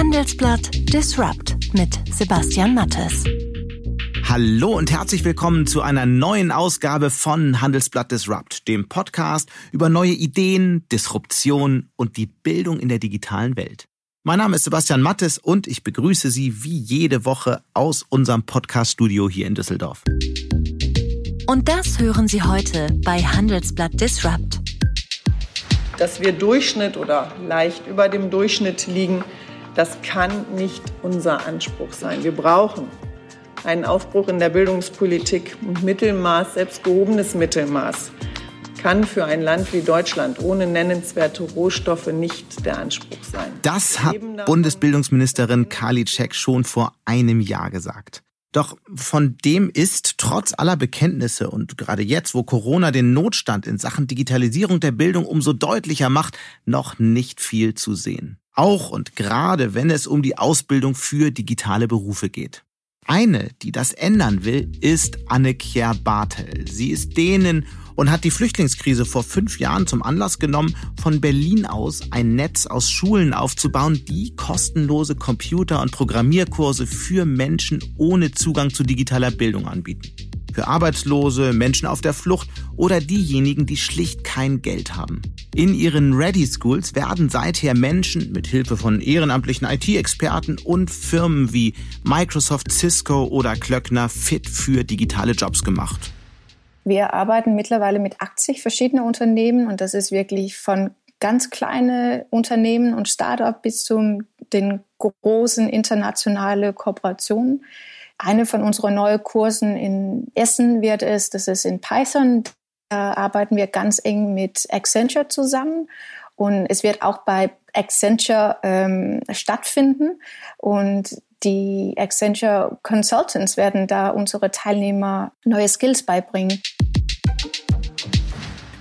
Handelsblatt Disrupt mit Sebastian Mattes. Hallo und herzlich willkommen zu einer neuen Ausgabe von Handelsblatt Disrupt, dem Podcast über neue Ideen, Disruption und die Bildung in der digitalen Welt. Mein Name ist Sebastian Mattes und ich begrüße Sie wie jede Woche aus unserem Podcaststudio hier in Düsseldorf. Und das hören Sie heute bei Handelsblatt Disrupt. Dass wir Durchschnitt oder leicht über dem Durchschnitt liegen, das kann nicht unser Anspruch sein. Wir brauchen einen Aufbruch in der Bildungspolitik und Mittelmaß, selbst gehobenes Mittelmaß, kann für ein Land wie Deutschland ohne nennenswerte Rohstoffe nicht der Anspruch sein. Das hat Bundesbildungsministerin Karliczek schon vor einem Jahr gesagt. Doch von dem ist trotz aller Bekenntnisse und gerade jetzt, wo Corona den Notstand in Sachen Digitalisierung der Bildung umso deutlicher macht, noch nicht viel zu sehen. Auch und gerade wenn es um die Ausbildung für digitale Berufe geht. Eine, die das ändern will, ist Anne-Kjær Bartel. Sie ist Dänin und hat die Flüchtlingskrise vor fünf Jahren zum Anlass genommen, von Berlin aus ein Netz aus Schulen aufzubauen, die kostenlose Computer- und Programmierkurse für Menschen ohne Zugang zu digitaler Bildung anbieten. Für Arbeitslose, Menschen auf der Flucht oder diejenigen, die schlicht kein Geld haben. In ihren Ready Schools werden seither Menschen mit Hilfe von ehrenamtlichen IT-Experten und Firmen wie Microsoft, Cisco oder Klöckner fit für digitale Jobs gemacht. Wir arbeiten mittlerweile mit 80 verschiedenen Unternehmen und das ist wirklich von ganz kleine Unternehmen und Start-up bis zu den großen internationalen Kooperationen. Eine von unseren neuen Kursen in Essen wird es, das ist in Python. Da arbeiten wir ganz eng mit Accenture zusammen und es wird auch bei Accenture ähm, stattfinden und die Accenture Consultants werden da unsere Teilnehmer neue Skills beibringen.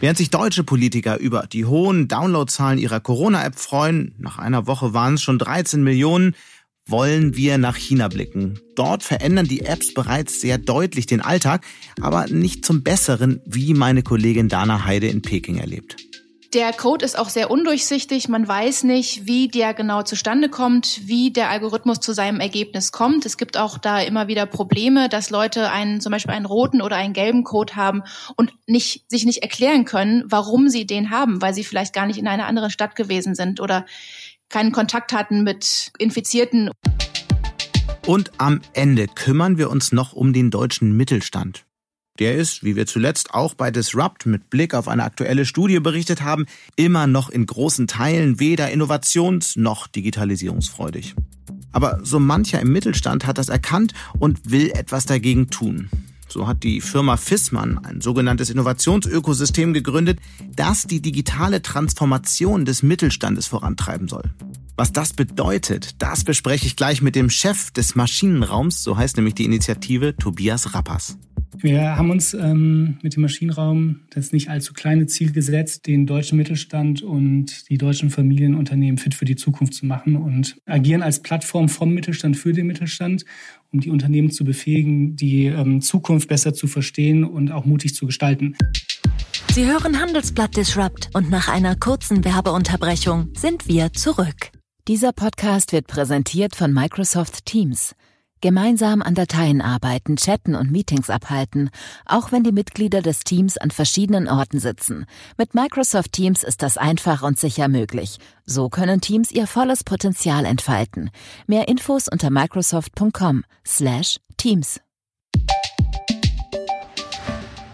Während sich deutsche Politiker über die hohen Downloadzahlen ihrer Corona-App freuen, nach einer Woche waren es schon 13 Millionen, wollen wir nach China blicken. Dort verändern die Apps bereits sehr deutlich den Alltag, aber nicht zum Besseren, wie meine Kollegin Dana Heide in Peking erlebt. Der Code ist auch sehr undurchsichtig. Man weiß nicht, wie der genau zustande kommt, wie der Algorithmus zu seinem Ergebnis kommt. Es gibt auch da immer wieder Probleme, dass Leute einen, zum Beispiel einen roten oder einen gelben Code haben und nicht, sich nicht erklären können, warum sie den haben, weil sie vielleicht gar nicht in einer anderen Stadt gewesen sind oder keinen Kontakt hatten mit Infizierten. Und am Ende kümmern wir uns noch um den deutschen Mittelstand. Der ist, wie wir zuletzt auch bei Disrupt mit Blick auf eine aktuelle Studie berichtet haben, immer noch in großen Teilen weder innovations- noch digitalisierungsfreudig. Aber so mancher im Mittelstand hat das erkannt und will etwas dagegen tun. So hat die Firma Fissmann ein sogenanntes Innovationsökosystem gegründet, das die digitale Transformation des Mittelstandes vorantreiben soll. Was das bedeutet, das bespreche ich gleich mit dem Chef des Maschinenraums, so heißt nämlich die Initiative, Tobias Rappers. Wir haben uns ähm, mit dem Maschinenraum das nicht allzu kleine Ziel gesetzt, den deutschen Mittelstand und die deutschen Familienunternehmen fit für die Zukunft zu machen und agieren als Plattform vom Mittelstand für den Mittelstand, um die Unternehmen zu befähigen, die ähm, Zukunft besser zu verstehen und auch mutig zu gestalten. Sie hören Handelsblatt Disrupt und nach einer kurzen Werbeunterbrechung sind wir zurück. Dieser Podcast wird präsentiert von Microsoft Teams. Gemeinsam an Dateien arbeiten, chatten und Meetings abhalten, auch wenn die Mitglieder des Teams an verschiedenen Orten sitzen. Mit Microsoft Teams ist das einfach und sicher möglich. So können Teams ihr volles Potenzial entfalten. Mehr Infos unter microsoft.com/teams.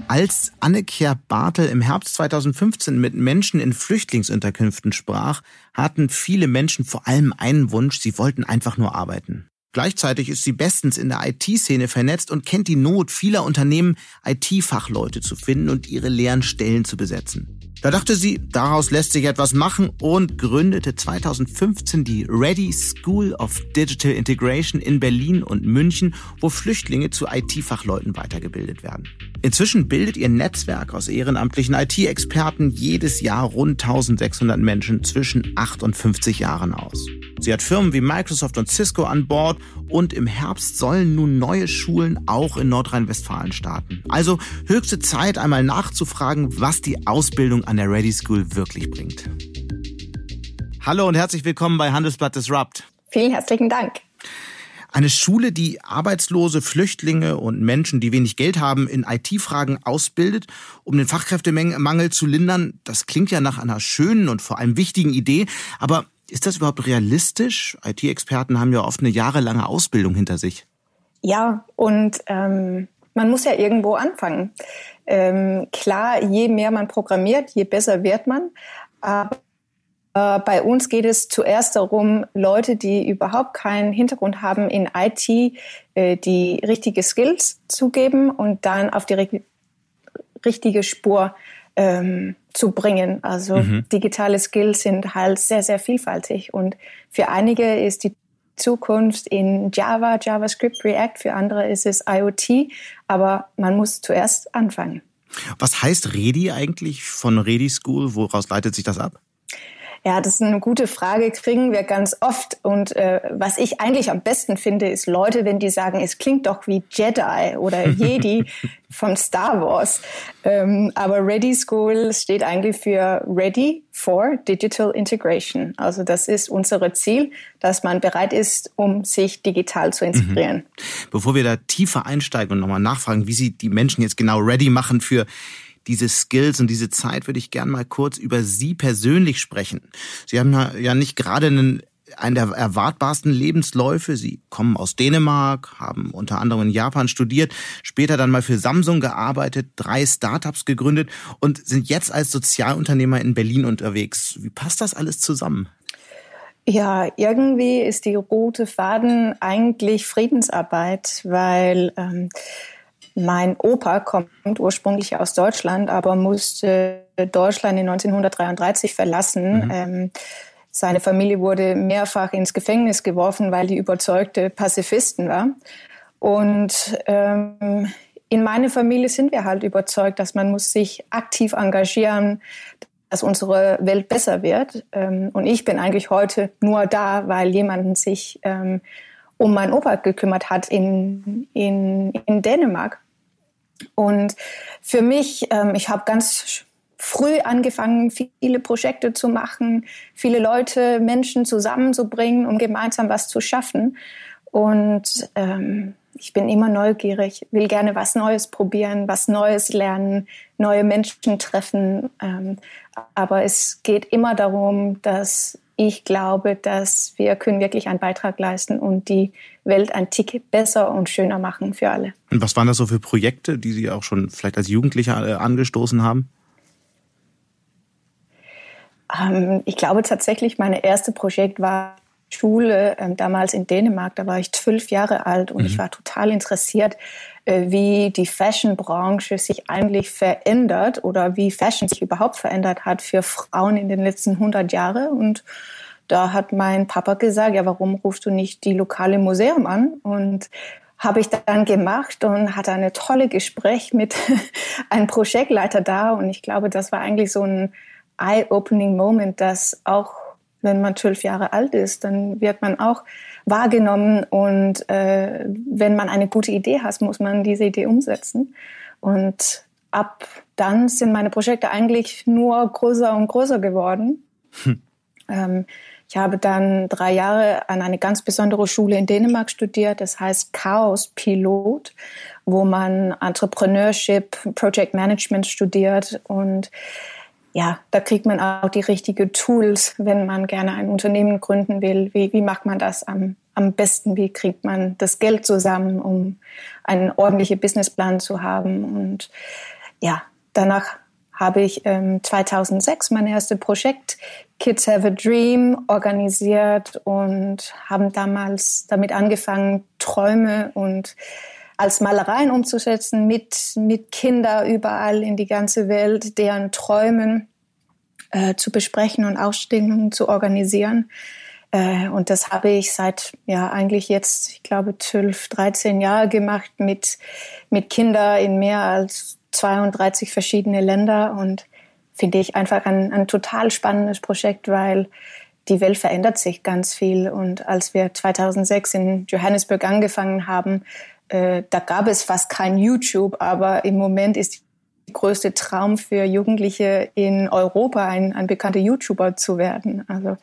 Als Anne-Kjær Bartel im Herbst 2015 mit Menschen in Flüchtlingsunterkünften sprach, hatten viele Menschen vor allem einen Wunsch, sie wollten einfach nur arbeiten. Gleichzeitig ist sie bestens in der IT-Szene vernetzt und kennt die Not vieler Unternehmen, IT-Fachleute zu finden und ihre leeren Stellen zu besetzen. Da dachte sie, daraus lässt sich etwas machen und gründete 2015 die Ready School of Digital Integration in Berlin und München, wo Flüchtlinge zu IT-Fachleuten weitergebildet werden. Inzwischen bildet ihr Netzwerk aus ehrenamtlichen IT-Experten jedes Jahr rund 1600 Menschen zwischen 8 und 50 Jahren aus. Sie hat Firmen wie Microsoft und Cisco an Bord und im Herbst sollen nun neue Schulen auch in Nordrhein-Westfalen starten. Also höchste Zeit, einmal nachzufragen, was die Ausbildung an der Ready School wirklich bringt. Hallo und herzlich willkommen bei Handelsblatt Disrupt. Vielen herzlichen Dank. Eine Schule, die Arbeitslose, Flüchtlinge und Menschen, die wenig Geld haben, in IT-Fragen ausbildet, um den Fachkräftemangel zu lindern, das klingt ja nach einer schönen und vor allem wichtigen Idee. Aber ist das überhaupt realistisch? IT-Experten haben ja oft eine jahrelange Ausbildung hinter sich. Ja, und ähm, man muss ja irgendwo anfangen. Ähm, klar, je mehr man programmiert, je besser wird man. Aber äh, bei uns geht es zuerst darum, Leute, die überhaupt keinen Hintergrund haben in IT, äh, die richtige Skills zu geben und dann auf die richtige Spur ähm, zu bringen. Also mhm. digitale Skills sind halt sehr, sehr vielfältig und für einige ist die Zukunft in Java, JavaScript, React, für andere ist es IoT, aber man muss zuerst anfangen. Was heißt Redi eigentlich von Redi School? Woraus leitet sich das ab? Ja, das ist eine gute Frage, kriegen wir ganz oft. Und äh, was ich eigentlich am besten finde, ist Leute, wenn die sagen, es klingt doch wie Jedi oder Jedi von Star Wars. Ähm, aber Ready School steht eigentlich für Ready for Digital Integration. Also das ist unser Ziel, dass man bereit ist, um sich digital zu inspirieren. Mhm. Bevor wir da tiefer einsteigen und nochmal nachfragen, wie Sie die Menschen jetzt genau ready machen für diese Skills und diese Zeit würde ich gern mal kurz über Sie persönlich sprechen. Sie haben ja nicht gerade einen einen der erwartbarsten Lebensläufe. Sie kommen aus Dänemark, haben unter anderem in Japan studiert, später dann mal für Samsung gearbeitet, drei Startups gegründet und sind jetzt als Sozialunternehmer in Berlin unterwegs. Wie passt das alles zusammen? Ja, irgendwie ist die rote Faden eigentlich Friedensarbeit, weil ähm, mein Opa kommt ursprünglich aus Deutschland, aber musste Deutschland in 1933 verlassen. Mhm. Ähm, seine Familie wurde mehrfach ins Gefängnis geworfen, weil die überzeugte Pazifisten war. Und ähm, in meiner Familie sind wir halt überzeugt, dass man muss sich aktiv engagieren, dass unsere Welt besser wird. Ähm, und ich bin eigentlich heute nur da, weil jemand sich ähm, um meinen Opa gekümmert hat in, in, in Dänemark. Und für mich, ähm, ich habe ganz früh angefangen, viele Projekte zu machen, viele Leute, Menschen zusammenzubringen, um gemeinsam was zu schaffen. Und ähm, ich bin immer neugierig, will gerne was Neues probieren, was Neues lernen, neue Menschen treffen. Ähm, aber es geht immer darum, dass ich glaube, dass wir können wirklich einen Beitrag leisten und die Welt ein Tick besser und schöner machen für alle. Und was waren das so für Projekte, die Sie auch schon vielleicht als Jugendliche äh, angestoßen haben? Ähm, ich glaube tatsächlich, mein erstes Projekt war Schule, ähm, damals in Dänemark. Da war ich zwölf Jahre alt und mhm. ich war total interessiert, äh, wie die Fashion-Branche sich eigentlich verändert oder wie Fashion sich überhaupt verändert hat für Frauen in den letzten 100 Jahren. Und da hat mein Papa gesagt, ja, warum rufst du nicht die lokale Museum an? Und habe ich dann gemacht und hatte eine tolle Gespräch mit einem Projektleiter da. Und ich glaube, das war eigentlich so ein eye-opening Moment, dass auch wenn man zwölf Jahre alt ist, dann wird man auch wahrgenommen und äh, wenn man eine gute Idee hat, muss man diese Idee umsetzen. Und ab dann sind meine Projekte eigentlich nur größer und größer geworden. Hm. Ähm, ich habe dann drei Jahre an eine ganz besondere Schule in Dänemark studiert, das heißt Chaos Pilot, wo man Entrepreneurship, Project Management studiert und ja, da kriegt man auch die richtigen Tools, wenn man gerne ein Unternehmen gründen will. Wie, wie macht man das am, am besten? Wie kriegt man das Geld zusammen, um einen ordentlichen Businessplan zu haben? Und ja, danach habe ich ähm, 2006 mein erstes Projekt Kids Have a Dream organisiert und haben damals damit angefangen, Träume und als Malereien umzusetzen mit, mit Kindern überall in die ganze Welt, deren Träumen äh, zu besprechen und Ausstellungen zu organisieren. Äh, und das habe ich seit, ja, eigentlich jetzt, ich glaube, 12, 13 Jahre gemacht mit, mit Kindern in mehr als 32 verschiedene Länder und finde ich einfach ein, ein total spannendes Projekt, weil die Welt verändert sich ganz viel. Und als wir 2006 in Johannesburg angefangen haben, äh, da gab es fast kein YouTube, aber im Moment ist größte Traum für Jugendliche in Europa, ein, ein bekannter YouTuber zu werden. Also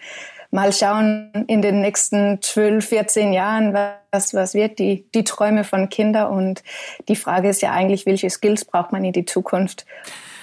mal schauen in den nächsten 12, 14 Jahren, was, was wird die, die Träume von Kindern. Und die Frage ist ja eigentlich, welche Skills braucht man in die Zukunft?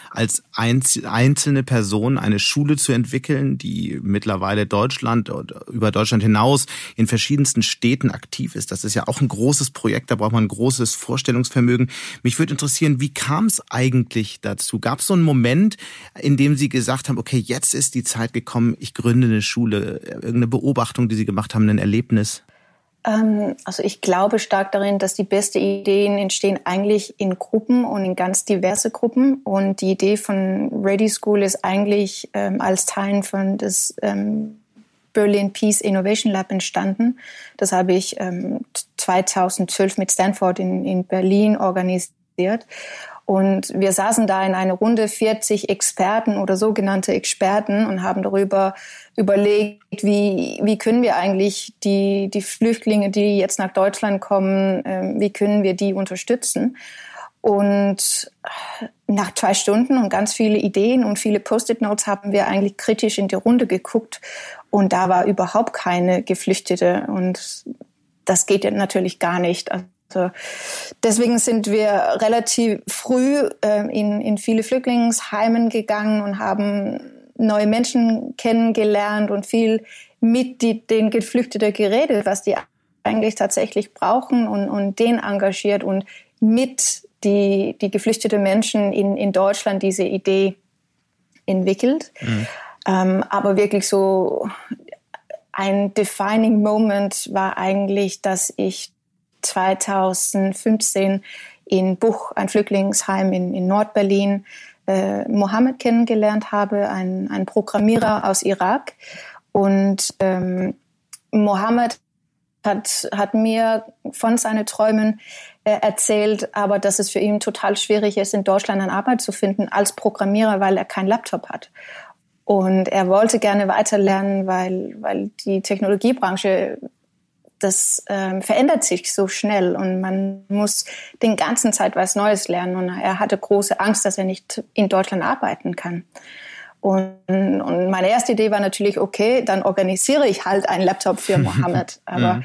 Als einzelne Person eine Schule zu entwickeln, die mittlerweile Deutschland oder über Deutschland hinaus in verschiedensten Städten aktiv ist. Das ist ja auch ein großes Projekt, da braucht man ein großes Vorstellungsvermögen. Mich würde interessieren, wie kam es eigentlich dazu? Gab es so einen Moment, in dem Sie gesagt haben, okay, jetzt ist die Zeit gekommen, ich gründe eine Schule, irgendeine Beobachtung, die Sie gemacht haben, ein Erlebnis? Ähm, also ich glaube stark darin, dass die besten Ideen entstehen eigentlich in Gruppen und in ganz diverse Gruppen. Und die Idee von Ready School ist eigentlich ähm, als Teil von des ähm, Berlin Peace Innovation Lab entstanden. Das habe ich ähm, 2012 mit Stanford in, in Berlin organisiert. Und wir saßen da in einer Runde 40 Experten oder sogenannte Experten und haben darüber überlegt, wie, wie können wir eigentlich die, die Flüchtlinge, die jetzt nach Deutschland kommen, äh, wie können wir die unterstützen? Und nach zwei Stunden und ganz viele Ideen und viele Post-it-Notes haben wir eigentlich kritisch in die Runde geguckt und da war überhaupt keine Geflüchtete und das geht natürlich gar nicht. Deswegen sind wir relativ früh äh, in, in viele Flüchtlingsheimen gegangen und haben neue Menschen kennengelernt und viel mit die, den Geflüchteten geredet, was die eigentlich tatsächlich brauchen und, und den engagiert und mit die, die geflüchteten Menschen in, in Deutschland diese Idee entwickelt. Mhm. Ähm, aber wirklich so ein defining Moment war eigentlich, dass ich 2015 in Buch, ein Flüchtlingsheim in, in Nordberlin, äh, Mohammed kennengelernt habe, ein, ein Programmierer aus Irak. Und ähm, Mohammed hat, hat mir von seinen Träumen äh, erzählt, aber dass es für ihn total schwierig ist, in Deutschland eine Arbeit zu finden als Programmierer, weil er keinen Laptop hat. Und er wollte gerne weiterlernen, weil, weil die Technologiebranche das ähm, verändert sich so schnell und man muss den ganzen Zeit was Neues lernen. Und er hatte große Angst, dass er nicht in Deutschland arbeiten kann. Und, und meine erste Idee war natürlich, okay, dann organisiere ich halt einen Laptop für Mohammed. Aber mhm.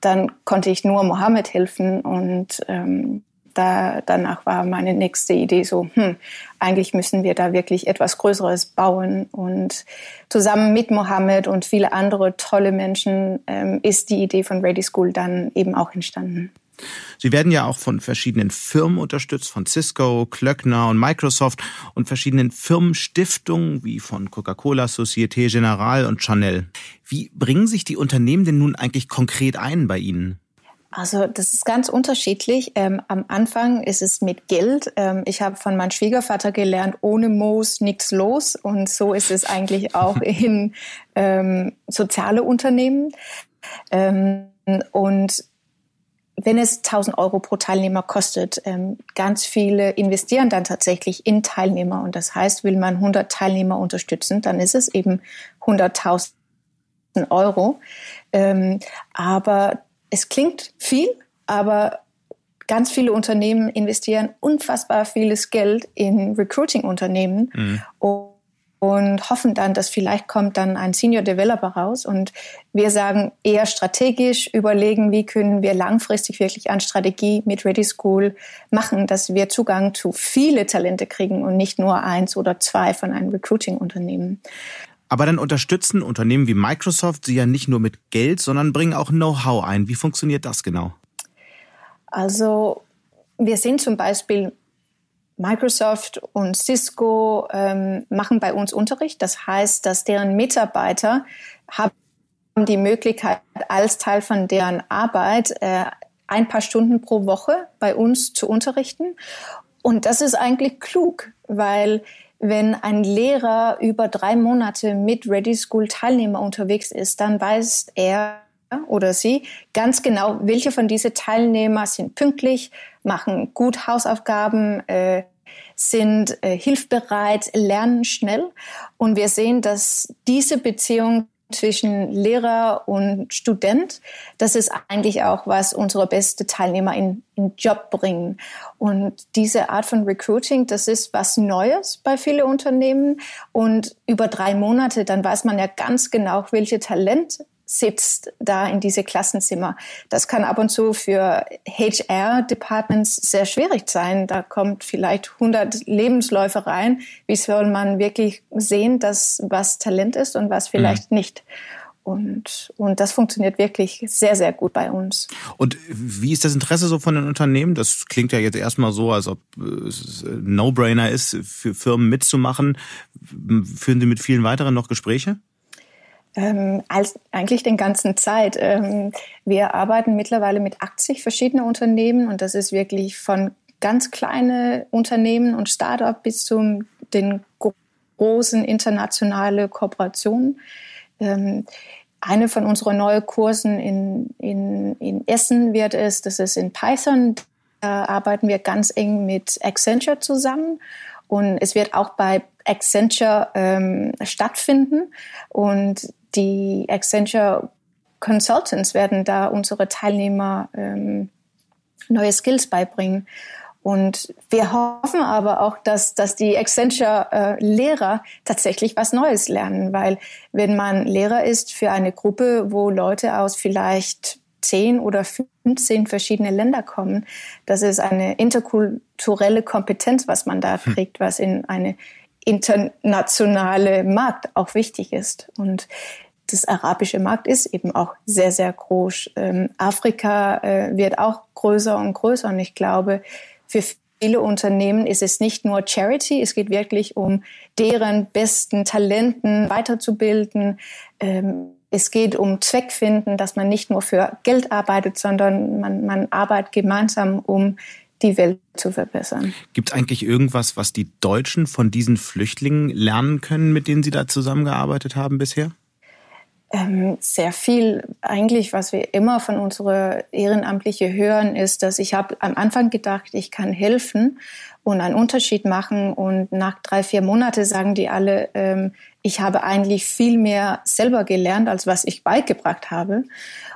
dann konnte ich nur Mohammed helfen und ähm, da, danach war meine nächste Idee so, hm, eigentlich müssen wir da wirklich etwas Größeres bauen. Und zusammen mit Mohammed und viele andere tolle Menschen ähm, ist die Idee von Ready School dann eben auch entstanden. Sie werden ja auch von verschiedenen Firmen unterstützt, von Cisco, Klöckner und Microsoft und verschiedenen Firmenstiftungen wie von Coca-Cola, Societe Generale und Chanel. Wie bringen sich die Unternehmen denn nun eigentlich konkret ein bei Ihnen? Also das ist ganz unterschiedlich. Ähm, am Anfang ist es mit Geld. Ähm, ich habe von meinem Schwiegervater gelernt, ohne Moos nichts los. Und so ist es eigentlich auch in ähm, soziale Unternehmen. Ähm, und wenn es 1000 Euro pro Teilnehmer kostet, ähm, ganz viele investieren dann tatsächlich in Teilnehmer. Und das heißt, will man 100 Teilnehmer unterstützen, dann ist es eben 100.000 Euro. Ähm, aber es klingt viel, aber ganz viele Unternehmen investieren unfassbar vieles Geld in Recruiting-Unternehmen mhm. und hoffen dann, dass vielleicht kommt dann ein Senior Developer raus. Und wir sagen eher strategisch überlegen, wie können wir langfristig wirklich eine Strategie mit Ready School machen, dass wir Zugang zu viele Talente kriegen und nicht nur eins oder zwei von einem Recruiting-Unternehmen. Aber dann unterstützen Unternehmen wie Microsoft sie ja nicht nur mit Geld, sondern bringen auch Know-how ein. Wie funktioniert das genau? Also wir sehen zum Beispiel Microsoft und Cisco ähm, machen bei uns Unterricht. Das heißt, dass deren Mitarbeiter haben die Möglichkeit, als Teil von deren Arbeit äh, ein paar Stunden pro Woche bei uns zu unterrichten. Und das ist eigentlich klug, weil wenn ein Lehrer über drei Monate mit Ready School Teilnehmer unterwegs ist, dann weiß er oder sie ganz genau, welche von diesen Teilnehmer sind pünktlich, machen gut Hausaufgaben, äh, sind äh, hilfbereit, lernen schnell. Und wir sehen, dass diese Beziehung zwischen Lehrer und Student. Das ist eigentlich auch, was unsere beste Teilnehmer in, in Job bringen. Und diese Art von Recruiting, das ist was Neues bei vielen Unternehmen. Und über drei Monate, dann weiß man ja ganz genau, welche Talent sitzt da in diese Klassenzimmer. Das kann ab und zu für HR-Departments sehr schwierig sein. Da kommt vielleicht 100 Lebensläufe rein. Wie soll man wirklich sehen, dass was Talent ist und was vielleicht mhm. nicht? Und, und das funktioniert wirklich sehr, sehr gut bei uns. Und wie ist das Interesse so von den Unternehmen? Das klingt ja jetzt erstmal so, als ob es ein No-Brainer ist, für Firmen mitzumachen. Führen Sie mit vielen weiteren noch Gespräche? Ähm, als, eigentlich den ganzen Zeit. Ähm, wir arbeiten mittlerweile mit 80 verschiedenen Unternehmen und das ist wirklich von ganz kleine Unternehmen und Start-up bis zu den großen internationalen Kooperationen. Ähm, eine von unseren neuen Kursen in, in, in Essen wird es, das ist in Python. Da arbeiten wir ganz eng mit Accenture zusammen und es wird auch bei Accenture ähm, stattfinden. Und die Accenture Consultants werden da unsere Teilnehmer ähm, neue Skills beibringen. Und wir hoffen aber auch, dass, dass die Accenture-Lehrer äh, tatsächlich was Neues lernen, weil wenn man Lehrer ist für eine Gruppe, wo Leute aus vielleicht zehn oder 15 verschiedene Länder kommen, das ist eine interkulturelle Kompetenz, was man da hm. kriegt, was in eine internationale Markt auch wichtig ist. Und das arabische Markt ist eben auch sehr, sehr groß. Ähm, Afrika äh, wird auch größer und größer. Und ich glaube, für viele Unternehmen ist es nicht nur Charity, es geht wirklich um deren besten Talenten weiterzubilden. Ähm, es geht um Zweckfinden, dass man nicht nur für Geld arbeitet, sondern man, man arbeitet gemeinsam, um die Welt zu verbessern. Gibt es eigentlich irgendwas, was die Deutschen von diesen Flüchtlingen lernen können, mit denen Sie da zusammengearbeitet haben bisher? Ähm, sehr viel. Eigentlich, was wir immer von unserer Ehrenamtliche hören, ist, dass ich habe am Anfang gedacht, ich kann helfen und einen Unterschied machen. Und nach drei, vier Monaten sagen die alle, ähm, ich habe eigentlich viel mehr selber gelernt, als was ich beigebracht habe.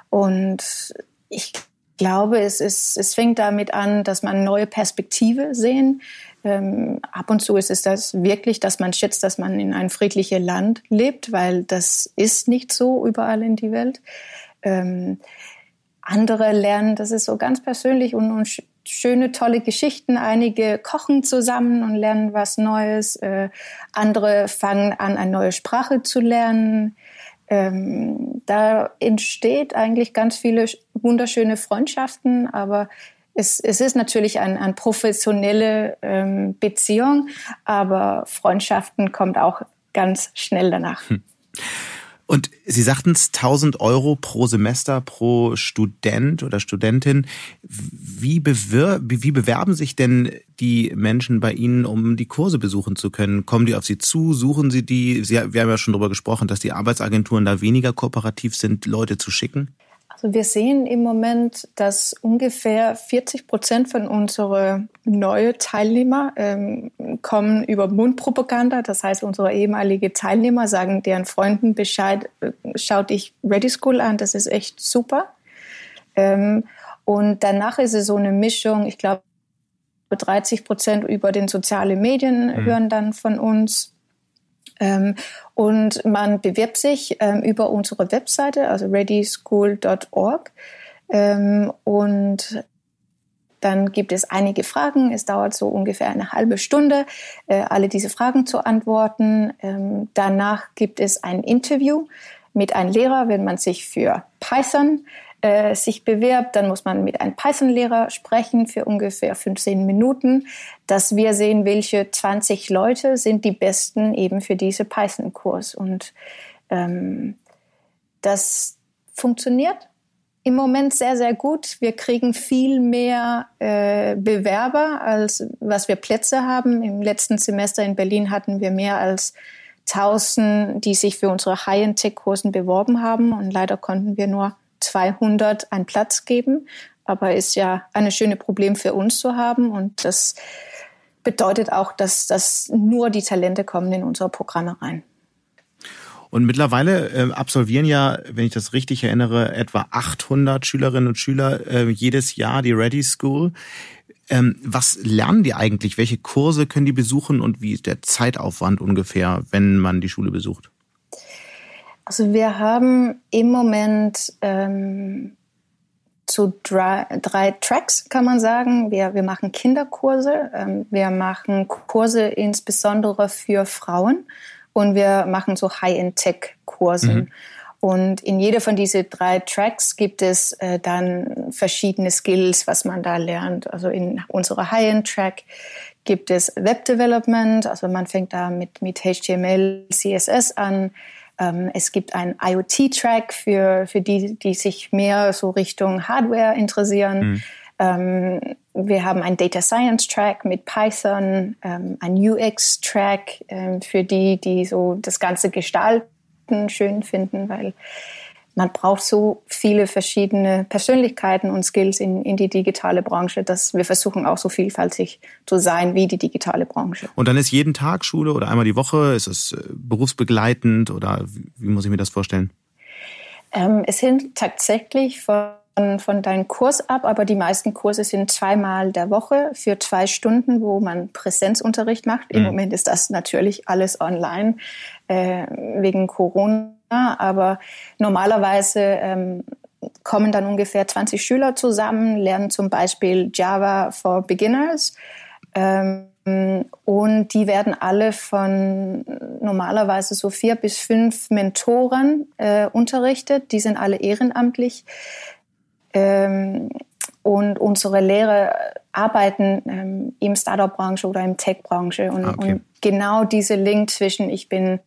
Und ich glaube, es, ist, es fängt damit an, dass man neue Perspektive sehen. Ähm, ab und zu ist es das wirklich, dass man schätzt, dass man in ein friedliches Land lebt, weil das ist nicht so überall in die Welt. Ähm, andere lernen, das ist so ganz persönlich und, und schöne, tolle Geschichten. Einige kochen zusammen und lernen was Neues. Äh, andere fangen an, eine neue Sprache zu lernen. Ähm, da entsteht eigentlich ganz viele wunderschöne Freundschaften, aber es, es ist natürlich eine ein professionelle ähm, Beziehung, aber Freundschaften kommt auch ganz schnell danach. Hm. Und Sie sagten es, 1000 Euro pro Semester, pro Student oder Studentin. Wie, bewir wie bewerben sich denn die Menschen bei Ihnen, um die Kurse besuchen zu können? Kommen die auf Sie zu? Suchen Sie die? Sie, wir haben ja schon darüber gesprochen, dass die Arbeitsagenturen da weniger kooperativ sind, Leute zu schicken. Also wir sehen im Moment, dass ungefähr 40 Prozent von unseren neuen Teilnehmer ähm, kommen über Mundpropaganda. Das heißt, unsere ehemalige Teilnehmer sagen deren Freunden Bescheid, äh, schaut dich Ready School an, das ist echt super. Ähm, und danach ist es so eine Mischung, ich glaube, 30 Prozent über den sozialen Medien mhm. hören dann von uns. Ähm, und man bewirbt sich ähm, über unsere Webseite, also readyschool.org. Ähm, und dann gibt es einige Fragen. Es dauert so ungefähr eine halbe Stunde, äh, alle diese Fragen zu antworten. Danach gibt es ein Interview mit einem Lehrer, wenn man sich für Python äh, sich bewirbt, dann muss man mit einem Python-Lehrer sprechen für ungefähr 15 Minuten, dass wir sehen, welche 20 Leute sind die besten eben für diese Python-Kurs. Und ähm, das funktioniert im Moment sehr, sehr gut. Wir kriegen viel mehr äh, Bewerber, als was wir Plätze haben. Im letzten Semester in Berlin hatten wir mehr als 1000, die sich für unsere High-End-Tech-Kursen beworben haben. Und leider konnten wir nur 200 einen Platz geben. Aber ist ja eine schöne Problem für uns zu haben. Und das bedeutet auch, dass, dass nur die Talente kommen in unsere Programme rein. Und mittlerweile äh, absolvieren ja, wenn ich das richtig erinnere, etwa 800 Schülerinnen und Schüler äh, jedes Jahr die Ready School. Ähm, was lernen die eigentlich? Welche Kurse können die besuchen und wie ist der Zeitaufwand ungefähr, wenn man die Schule besucht? Also wir haben im Moment ähm, so drei, drei Tracks, kann man sagen. Wir, wir machen Kinderkurse, ähm, wir machen Kurse insbesondere für Frauen und wir machen so High-End-Tech-Kurse. Mhm. Und in jeder von diesen drei Tracks gibt es äh, dann verschiedene Skills, was man da lernt. Also in unserer High-End-Track gibt es Web Development, also man fängt da mit, mit HTML, CSS an. Ähm, es gibt einen IoT-Track für, für die, die sich mehr so Richtung Hardware interessieren. Mhm. Ähm, wir haben einen Data Science Track mit Python, ähm, einen UX Track ähm, für die, die so das ganze Gestalten schön finden, weil man braucht so viele verschiedene Persönlichkeiten und Skills in, in die digitale Branche, dass wir versuchen auch so vielfältig zu sein wie die digitale Branche. Und dann ist jeden Tag Schule oder einmal die Woche? Ist es äh, berufsbegleitend oder wie, muss ich mir das vorstellen? Ähm, es sind tatsächlich von von deinem Kurs ab, aber die meisten Kurse sind zweimal der Woche für zwei Stunden, wo man Präsenzunterricht macht. Im mhm. Moment ist das natürlich alles online äh, wegen Corona, aber normalerweise ähm, kommen dann ungefähr 20 Schüler zusammen, lernen zum Beispiel Java for Beginners. Ähm, und die werden alle von normalerweise so vier bis fünf Mentoren äh, unterrichtet. Die sind alle ehrenamtlich. Ähm, und unsere Lehrer arbeiten ähm, im Startup-Branche oder im Tech-Branche. Und, okay. und genau diese Link zwischen ich bin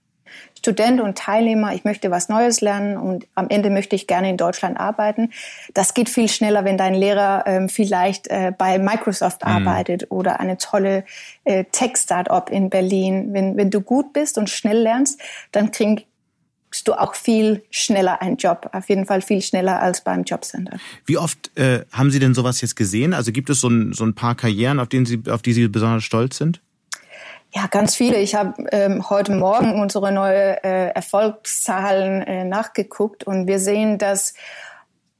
Student und Teilnehmer, ich möchte was Neues lernen und am Ende möchte ich gerne in Deutschland arbeiten. Das geht viel schneller, wenn dein Lehrer ähm, vielleicht äh, bei Microsoft mhm. arbeitet oder eine tolle äh, Tech-Startup in Berlin. Wenn, wenn du gut bist und schnell lernst, dann krieg, du auch viel schneller einen Job. Auf jeden Fall viel schneller als beim Jobcenter. Wie oft äh, haben Sie denn sowas jetzt gesehen? Also gibt es so ein, so ein paar Karrieren, auf, denen Sie, auf die Sie besonders stolz sind? Ja, ganz viele. Ich habe ähm, heute Morgen unsere neue äh, Erfolgszahlen äh, nachgeguckt und wir sehen, dass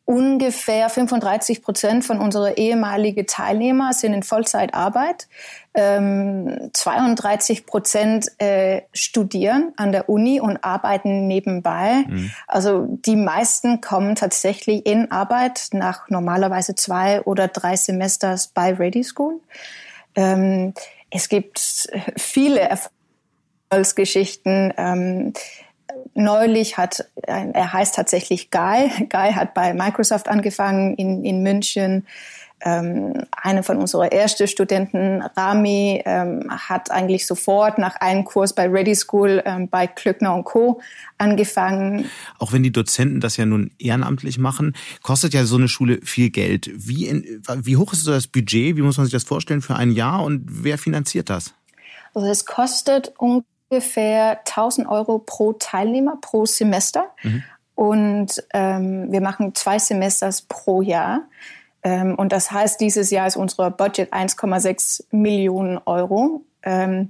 ungefähr 35 Prozent von unserer ehemaligen Teilnehmer sind in Vollzeitarbeit. Ähm, 32 Prozent äh, studieren an der Uni und arbeiten nebenbei. Mhm. Also die meisten kommen tatsächlich in Arbeit nach normalerweise zwei oder drei Semesters bei Ready School. Ähm, es gibt viele Erfolgsgeschichten. Ähm, neulich hat, er heißt tatsächlich Guy. Guy hat bei Microsoft angefangen in, in München. Ähm, eine von unseren ersten Studenten, Rami, ähm, hat eigentlich sofort nach einem Kurs bei Ready School ähm, bei Klöckner und Co. angefangen. Auch wenn die Dozenten das ja nun ehrenamtlich machen, kostet ja so eine Schule viel Geld. Wie, in, wie hoch ist so das Budget? Wie muss man sich das vorstellen für ein Jahr und wer finanziert das? Also es kostet ungefähr ungefähr 1000 Euro pro Teilnehmer pro Semester. Mhm. Und ähm, wir machen zwei Semesters pro Jahr. Ähm, und das heißt, dieses Jahr ist unser Budget 1,6 Millionen Euro. Ähm,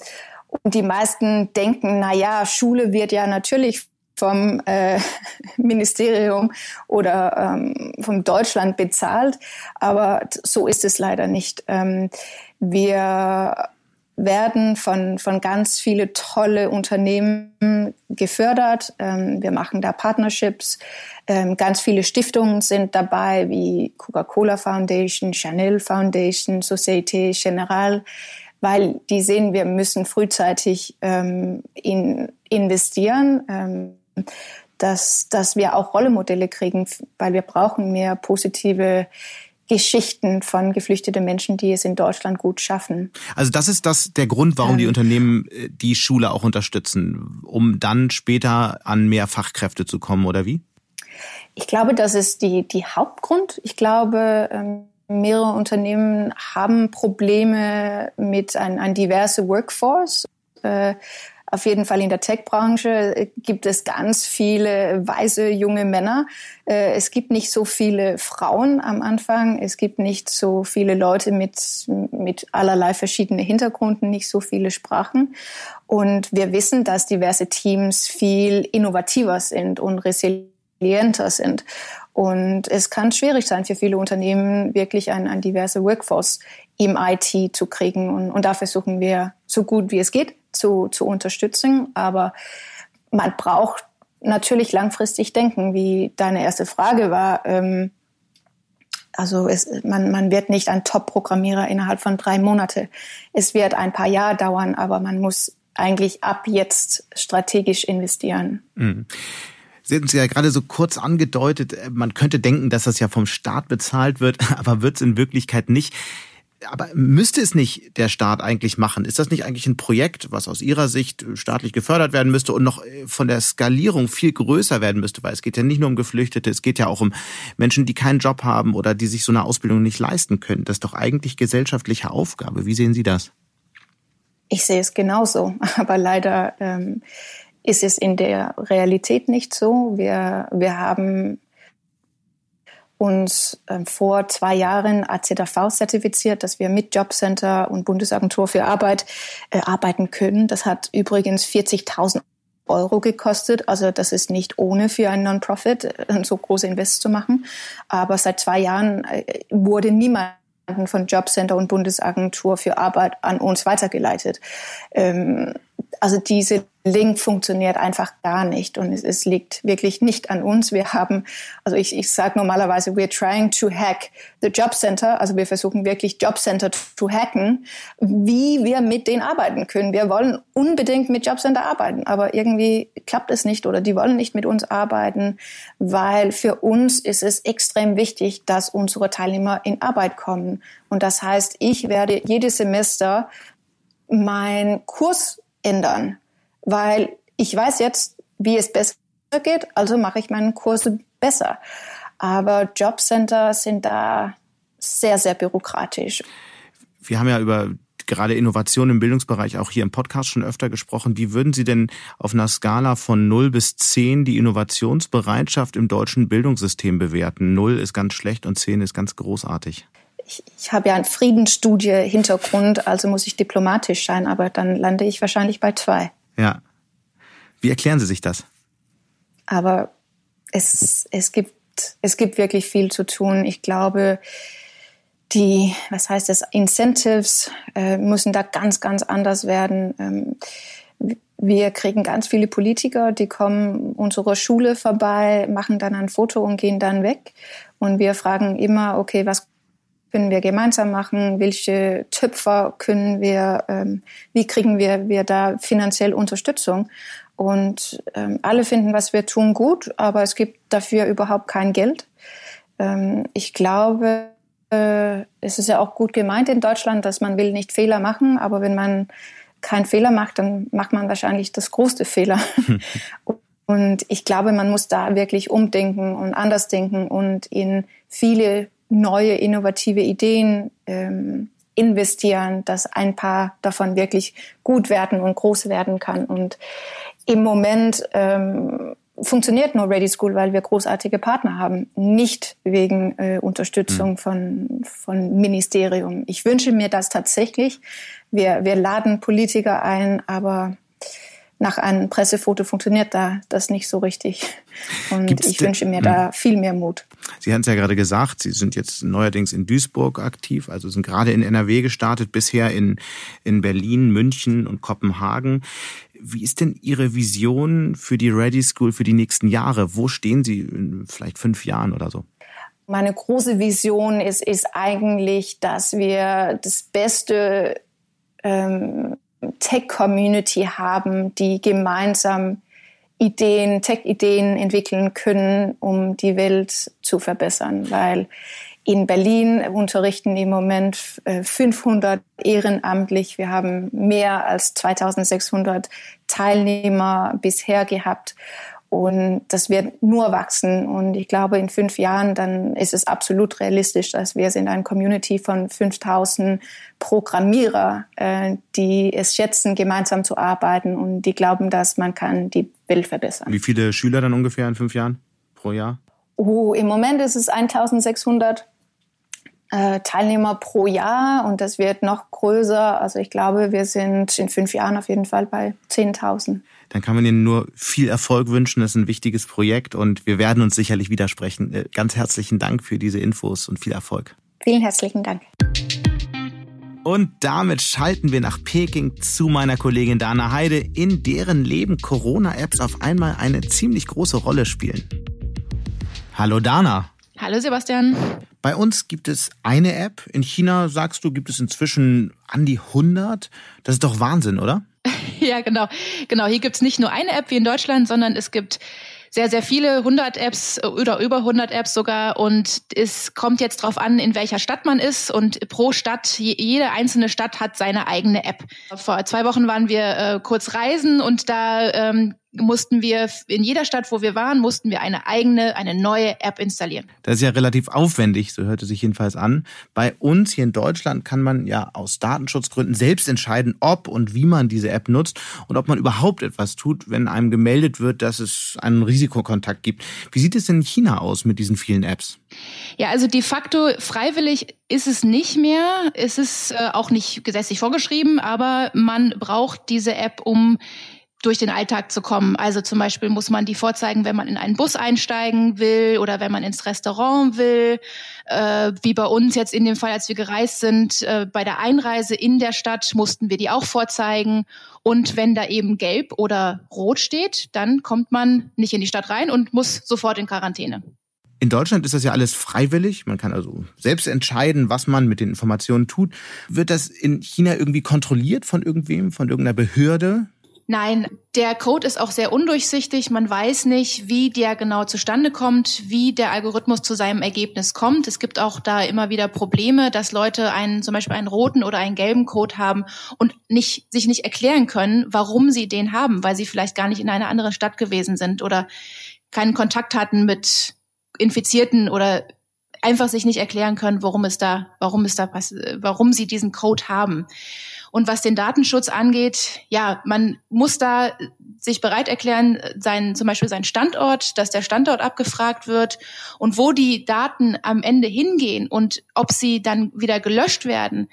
und die meisten denken, na ja, Schule wird ja natürlich vom äh, Ministerium oder ähm, vom Deutschland bezahlt, aber so ist es leider nicht. Ähm, wir werden von, von ganz viele tolle Unternehmen gefördert. Ähm, wir machen da Partnerships. Ähm, ganz viele Stiftungen sind dabei, wie Coca-Cola Foundation, Chanel Foundation, Societe Generale, weil die sehen, wir müssen frühzeitig ähm, in, investieren, ähm, dass, dass wir auch Rollemodelle kriegen, weil wir brauchen mehr positive Geschichten von geflüchteten Menschen, die es in Deutschland gut schaffen. Also das ist das der Grund, warum ähm, die Unternehmen äh, die Schule auch unterstützen, um dann später an mehr Fachkräfte zu kommen, oder wie? Ich glaube, das ist die, die Hauptgrund. Ich glaube, ähm, mehrere Unternehmen haben Probleme mit ein, ein diverse Workforce. Äh, Auf jeden Fall in der Tech-Branche gibt es ganz viele weise junge Männer. Äh, es gibt nicht so viele Frauen am Anfang. Es gibt nicht so viele Leute mit, mit allerlei verschiedenen Hintergründen, nicht so viele Sprachen. Und wir wissen, dass diverse Teams viel innovativer sind und resilienter sind. Und es kann schwierig sein für viele Unternehmen, wirklich ein, ein diverse Workforce im IT zu kriegen. Und, und da versuchen wir so gut wie es geht zu, zu unterstützen. Aber man braucht natürlich langfristig denken, wie deine erste Frage war. Ähm, also es, man, man wird nicht ein Top-Programmierer innerhalb von drei Monate. Es wird ein paar Jahre dauern, aber man muss eigentlich ab jetzt strategisch investieren. Mhm. Sie hatten es ja gerade so kurz angedeutet, äh, man könnte denken, dass das ja vom Staat bezahlt wird, aber wird es in Wirklichkeit nicht. Aber müsste es nicht der Staat eigentlich machen? Ist das nicht eigentlich ein Projekt, was aus Ihrer Sicht staatlich gefördert werden müsste und noch äh, von der Skalierung viel größer werden müsste? Weil es geht ja nicht nur um Geflüchtete, es geht ja auch um Menschen, die keinen Job haben oder die sich so eine Ausbildung nicht leisten können. Das ist doch eigentlich gesellschaftliche Aufgabe. Wie sehen Sie das? Ich sehe es genauso, aber leider ähm, ist es in der Realität nicht so. Wir, wir haben uns äh, vor zwei Jahren AZV zertifiziert, dass wir mit Jobcenter und Bundesagentur für Arbeit äh, arbeiten können. Das hat übrigens 40.000 Euro gekostet. Also das ist nicht ohne für einen Non-Profit äh, so große Invest zu machen. Aber seit zwei Jahren äh, wurde niemand von Jobcenter und Bundesagentur für Arbeit an uns weitergeleitet. Ähm, also diese Link funktioniert einfach gar nicht und es, es, liegt wirklich nicht an uns. Wir haben, also ich, ich sage normalerweise, we're trying to hack the Job Center, also wir versuchen wirklich Job Center zu hacken, wie wir mit denen arbeiten können. Wir wollen unbedingt mit Job Center arbeiten, aber irgendwie klappt es nicht oder die wollen nicht mit uns arbeiten, weil für uns ist es extrem wichtig, dass unsere Teilnehmer in Arbeit kommen. Und das heißt, ich werde jedes Semester mein Kurs ändern, weil ich weiß jetzt, wie es besser geht, also mache ich meinen Kurse besser. Aber Jobcenter sind da sehr, sehr bürokratisch. Wir haben ja über gerade Innovation im Bildungsbereich auch hier im Podcast schon öfter gesprochen. Wie würden Sie denn auf einer Skala von 0 bis 10 die Innovationsbereitschaft im deutschen Bildungssystem bewerten? 0 ist ganz schlecht und 10 ist ganz großartig ich, ich habe ja einen Friedensstudie-Hintergrund, also muss ich diplomatisch sein, aber dann lande ich wahrscheinlich bei zwei. Ja. Wie erklären Sie sich das? Aber es, es, gibt, es gibt wirklich viel zu tun. Ich glaube, die, was heißt das, Incentives äh, müssen da ganz, ganz anders werden. Ähm, wir kriegen ganz viele Politiker, die kommen unserer Schule vorbei, machen dann ein Foto und gehen dann weg. Und wir fragen immer, okay, was können wir gemeinsam machen? Welche Töpfer können wir, ähm, wie kriegen wir, wir da finanziell Unterstützung? Und ähm, alle finden, was wir tun, gut, aber es gibt dafür überhaupt kein Geld. Ähm, ich glaube, äh, es ist ja auch gut gemeint in Deutschland, dass man will nicht Fehler machen, aber wenn man keinen Fehler macht, dann macht man wahrscheinlich das größte Fehler. und ich glaube, man muss da wirklich umdenken und anders denken und in viele neue innovative Ideen ähm, investieren, dass ein paar davon wirklich gut werden und groß werden kann. Und im Moment ähm, funktioniert nur Ready School, weil wir großartige Partner haben, nicht wegen äh, Unterstützung mhm. von, von Ministerium. Ich wünsche mir das tatsächlich. Wir, wir laden Politiker ein, aber nach einem Pressefoto funktioniert da das nicht so richtig. Und Gibt's ich wünsche mir da hm. viel mehr Mut. Sie haben es ja gerade gesagt, Sie sind jetzt neuerdings in Duisburg aktiv, also sind gerade in NRW gestartet, bisher in, in Berlin, München und Kopenhagen. Wie ist denn Ihre Vision für die Ready School für die nächsten Jahre? Wo stehen Sie in vielleicht fünf Jahren oder so? Meine große Vision ist, ist eigentlich, dass wir das Beste ähm, Tech-Community haben, die gemeinsam Ideen, Tech-Ideen entwickeln können, um die Welt zu verbessern. Weil in Berlin unterrichten im Moment 500 äh, ehrenamtlich. Wir haben mehr als 2600 Teilnehmer bisher gehabt. Und das wird nur wachsen. Und ich glaube, in fünf Jahren, dann ist es absolut realistisch, dass wir sind eine Community von 5000 Programmierer, äh, die es schätzen, gemeinsam zu arbeiten und die glauben, dass man kann die Welt verbessern. Wie viele Schüler dann ungefähr in fünf Jahren pro Jahr? Oh, im Moment ist es 1600 äh, Teilnehmer pro Jahr und das wird noch größer. Also ich glaube, wir sind in fünf Jahren auf jeden Fall bei 10.000 dann kann man Ihnen nur viel Erfolg wünschen. Das ist ein wichtiges Projekt und wir werden uns sicherlich widersprechen. Äh, ganz herzlichen Dank für diese Infos und viel Erfolg. Vielen herzlichen Dank. Und damit schalten wir nach Peking zu meiner Kollegin Dana Heide, in deren Leben Corona-Apps auf einmal eine ziemlich große Rolle spielen. Hallo Dana. Hallo Sebastian. Bei uns gibt es eine App. In China, sagst du, gibt es inzwischen an die 100. Das ist doch Wahnsinn, oder? ja, genau. Genau, hier gibt's nicht nur eine App wie in Deutschland, sondern es gibt sehr, sehr viele 100 Apps oder über 100 Apps sogar. Und es kommt jetzt drauf an, in welcher Stadt man ist. Und pro Stadt, jede einzelne Stadt hat seine eigene App. Vor zwei Wochen waren wir äh, kurz reisen und da ähm, mussten wir in jeder Stadt, wo wir waren, mussten wir eine eigene, eine neue App installieren. Das ist ja relativ aufwendig, so hörte sich jedenfalls an. Bei uns hier in Deutschland kann man ja aus Datenschutzgründen selbst entscheiden, ob und wie man diese App nutzt und ob man überhaupt etwas tut, wenn einem gemeldet wird, dass es einen Risikokontakt gibt. Wie sieht es denn in China aus mit diesen vielen Apps? Ja, also de facto freiwillig ist es nicht mehr. Es ist äh, auch nicht gesetzlich vorgeschrieben, aber man braucht diese App, um durch den Alltag zu kommen. Also zum Beispiel muss man die vorzeigen, wenn man in einen Bus einsteigen will oder wenn man ins Restaurant will. Äh, wie bei uns jetzt in dem Fall, als wir gereist sind, äh, bei der Einreise in der Stadt mussten wir die auch vorzeigen. Und wenn da eben gelb oder rot steht, dann kommt man nicht in die Stadt rein und muss sofort in Quarantäne. In Deutschland ist das ja alles freiwillig. Man kann also selbst entscheiden, was man mit den Informationen tut. Wird das in China irgendwie kontrolliert von irgendwem, von irgendeiner Behörde? Nein, der Code ist auch sehr undurchsichtig. Man weiß nicht, wie der genau zustande kommt, wie der Algorithmus zu seinem Ergebnis kommt. Es gibt auch da immer wieder Probleme, dass Leute einen, zum Beispiel einen roten oder einen gelben Code haben und nicht, sich nicht erklären können, warum sie den haben, weil sie vielleicht gar nicht in einer anderen Stadt gewesen sind oder keinen Kontakt hatten mit Infizierten oder einfach sich nicht erklären können, warum es da, warum es da, warum sie diesen Code haben. Und was den Datenschutz angeht, ja, man muss da sich bereit erklären, sein, zum Beispiel sein Standort, dass der Standort abgefragt wird und wo die Daten am Ende hingehen und ob sie dann wieder gelöscht werden.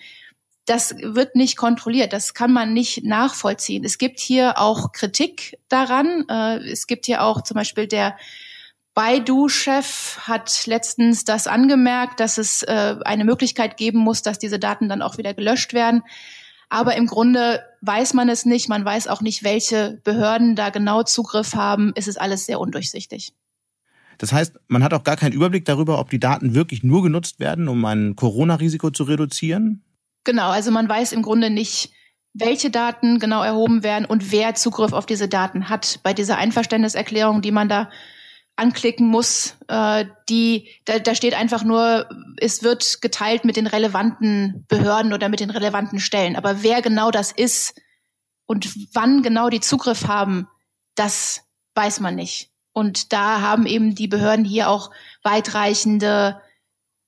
Das wird nicht kontrolliert, das kann man nicht nachvollziehen. Es gibt hier auch Kritik daran. Äh, es gibt hier auch zum Beispiel der Baidu-Chef hat letztens das angemerkt, dass es äh, eine Möglichkeit geben muss, dass diese Daten dann auch wieder gelöscht werden. Aber im Grunde weiß man es nicht. Man weiß auch nicht, welche Behörden da genau Zugriff haben. Es ist alles sehr undurchsichtig. Das heißt, man hat auch gar keinen Überblick darüber, ob die Daten wirklich nur genutzt werden, um ein Corona-Risiko zu reduzieren? Genau, also man weiß im Grunde nicht, welche Daten genau erhoben werden und wer Zugriff auf diese Daten hat. Bei dieser Einverständniserklärung, die man da anklicken muss. Äh, die, da, da steht einfach nur, es wird geteilt mit den relevanten Behörden oder mit den relevanten Stellen. Aber wer genau das ist und wann genau die Zugriff haben, das weiß man nicht. Und da haben eben die Behörden hier auch weitreichende,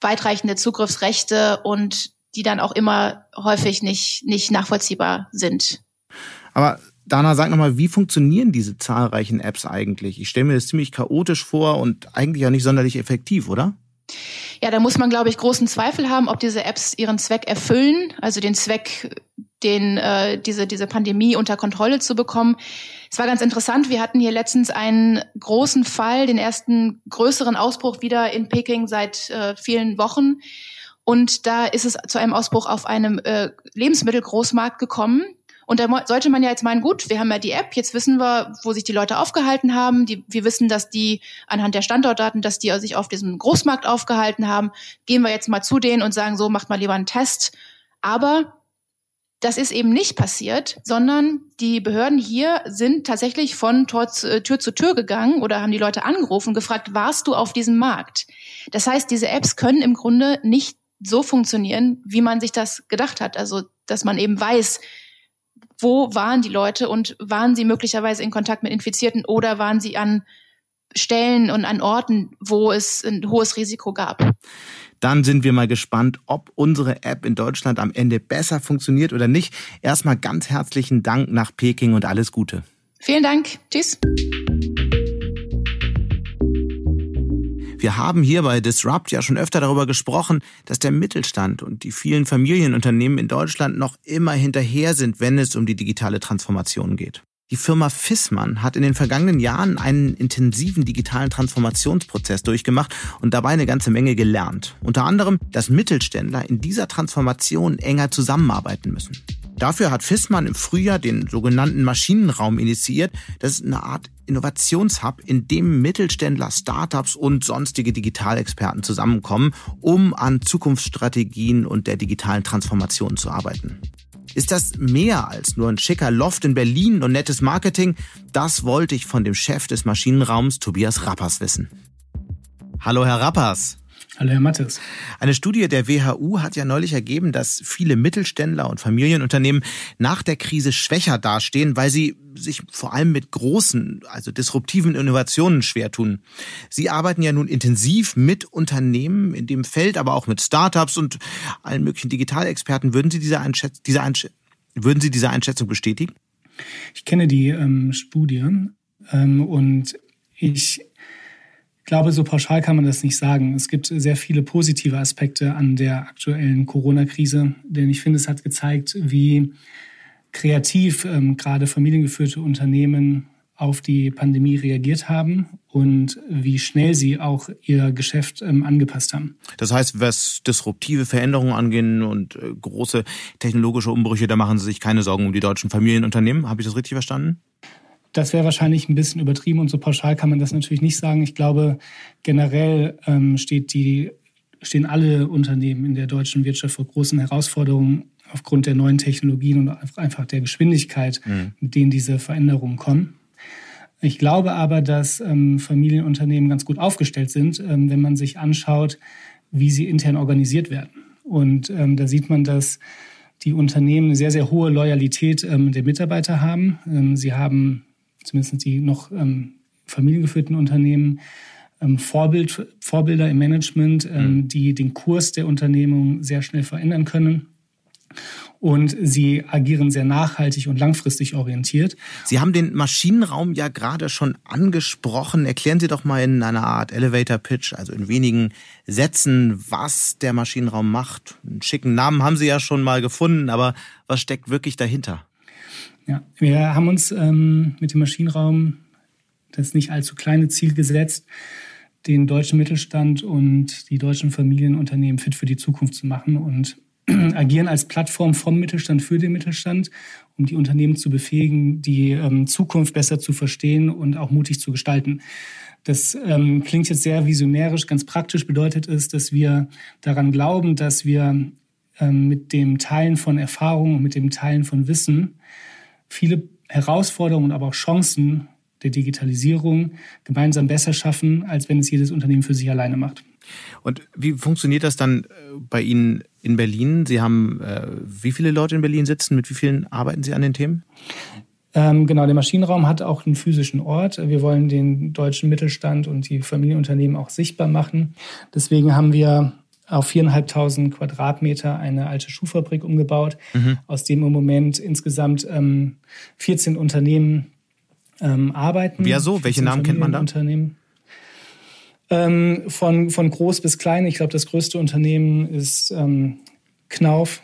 weitreichende Zugriffsrechte und die dann auch immer häufig nicht, nicht nachvollziehbar sind. Aber Dana, sag nochmal, wie funktionieren diese zahlreichen Apps eigentlich? Ich stelle mir das ziemlich chaotisch vor und eigentlich auch nicht sonderlich effektiv, oder? Ja, da muss man, glaube ich, großen Zweifel haben, ob diese Apps ihren Zweck erfüllen, also den Zweck, den äh, diese diese Pandemie unter Kontrolle zu bekommen. Es war ganz interessant. Wir hatten hier letztens einen großen Fall, den ersten größeren Ausbruch wieder in Peking seit äh, vielen Wochen. Und da ist es zu einem Ausbruch auf einem äh, Lebensmittelgroßmarkt gekommen. Und da sollte man ja jetzt meinen, gut, wir haben ja die App, jetzt wissen wir, wo sich die Leute aufgehalten haben. Die, wir wissen, dass die anhand der Standortdaten, dass die sich auf diesem Großmarkt aufgehalten haben. Gehen wir jetzt mal zu denen und sagen, so macht mal lieber einen Test. Aber das ist eben nicht passiert, sondern die Behörden hier sind tatsächlich von Tor zu, äh, Tür zu Tür gegangen oder haben die Leute angerufen gefragt, warst du auf diesem Markt? Das heißt, diese Apps können im Grunde nicht so funktionieren, wie man sich das gedacht hat. Also, dass man eben weiß, wo waren die Leute und waren sie möglicherweise in Kontakt mit Infizierten oder waren sie an Stellen und an Orten, wo es ein hohes Risiko gab. Dann sind wir mal gespannt, ob unsere App in Deutschland am Ende besser funktioniert oder nicht. Erstmal ganz herzlichen Dank nach Peking und alles Gute. Vielen Dank. Tschüss. Wir haben hier bei Disrupt ja schon öfter darüber gesprochen, dass der Mittelstand und die vielen Familienunternehmen in Deutschland noch immer hinterher sind, wenn es um die digitale Transformation geht. Die Firma Fissmann hat in den vergangenen Jahren einen intensiven digitalen Transformationsprozess durchgemacht und dabei eine ganze Menge gelernt. Unter anderem, dass Mittelständler in dieser Transformation enger zusammenarbeiten müssen. Dafür hat Fissmann im Frühjahr den sogenannten Maschinenraum initiiert. Das ist eine Art Innovationshub, in dem Mittelständler, Startups und sonstige Digitalexperten zusammenkommen, um an Zukunftsstrategien und der digitalen Transformation zu arbeiten. Ist das mehr als nur ein schicker Loft in Berlin und nettes Marketing? Das wollte ich von dem Chef des Maschinenraums, Tobias Rappers, wissen. Hallo, Herr Rappers. Hallo, Herr Mattes. Eine Studie der WHU hat ja neulich ergeben, dass viele Mittelständler und Familienunternehmen nach der Krise schwächer dastehen, weil sie sich vor allem mit großen, also disruptiven Innovationen schwer tun. Sie arbeiten ja nun intensiv mit Unternehmen in dem Feld, aber auch mit Startups und allen möglichen Digitalexperten. Würden Sie diese, Einschätzung, diese Einsch würden Sie diese Einschätzung bestätigen? Ich kenne die ähm, Studie ähm, und ich glaube, so pauschal kann man das nicht sagen. Es gibt sehr viele positive Aspekte an der aktuellen Corona-Krise, denn ich finde, es hat gezeigt, wie kreativ ähm, gerade familiengeführte Unternehmen auf die Pandemie reagiert haben und wie schnell sie auch ihr Geschäft ähm, angepasst haben. Das heißt, was disruptive Veränderungen angehen und äh, große technologische Umbrüche, da machen Sie sich keine Sorgen um die deutschen Familienunternehmen. Habe ich das richtig verstanden? Das wäre wahrscheinlich ein bisschen übertrieben und so pauschal kann man das natürlich nicht sagen. Ich glaube, generell ähm, steht die, stehen alle Unternehmen in der deutschen Wirtschaft vor großen Herausforderungen aufgrund der neuen Technologien und einfach der Geschwindigkeit, mhm. mit denen diese Veränderungen kommen. Ich glaube aber, dass ähm, Familienunternehmen ganz gut aufgestellt sind, ähm, wenn man sich anschaut, wie sie intern organisiert werden. Und ähm, da sieht man, dass die Unternehmen eine sehr, sehr hohe Loyalität ähm, der Mitarbeiter haben. Ähm, sie haben zumindest die noch ähm, familiengeführten Unternehmen, ähm, Vorbild, Vorbilder im Management, ähm, mhm. die den Kurs der Unternehmung sehr schnell verändern können. Und sie agieren sehr nachhaltig und langfristig orientiert. Sie haben den Maschinenraum ja gerade schon angesprochen. Erklären Sie doch mal in einer Art Elevator Pitch, also in wenigen Sätzen, was der Maschinenraum macht. Einen schicken Namen haben Sie ja schon mal gefunden, aber was steckt wirklich dahinter? Ja, wir haben uns ähm, mit dem Maschinenraum das nicht allzu kleine Ziel gesetzt, den deutschen Mittelstand und die deutschen Familienunternehmen fit für die Zukunft zu machen und agieren als Plattform vom Mittelstand für den Mittelstand, um die Unternehmen zu befähigen, die ähm, Zukunft besser zu verstehen und auch mutig zu gestalten. Das ähm, klingt jetzt sehr visionärisch. Ganz praktisch bedeutet es, dass wir daran glauben, dass wir ähm, mit dem Teilen von Erfahrungen und mit dem Teilen von Wissen viele Herausforderungen, aber auch Chancen der Digitalisierung gemeinsam besser schaffen, als wenn es jedes Unternehmen für sich alleine macht. Und wie funktioniert das dann äh, bei Ihnen in Berlin? Sie haben äh, wie viele Leute in Berlin sitzen? Mit wie vielen arbeiten Sie an den Themen? Ähm, genau, der Maschinenraum hat auch einen physischen Ort. Wir wollen den deutschen Mittelstand und die Familienunternehmen auch sichtbar machen. Deswegen haben wir auf viereinhalbtausend Quadratmeter eine alte Schuhfabrik umgebaut, mhm. aus dem im Moment insgesamt ähm, 14 Unternehmen ähm, arbeiten. Wer so? Welche Namen kennt man da? Unternehmen. Ähm, von, von groß bis klein. Ich glaube, das größte Unternehmen ist ähm, Knauf,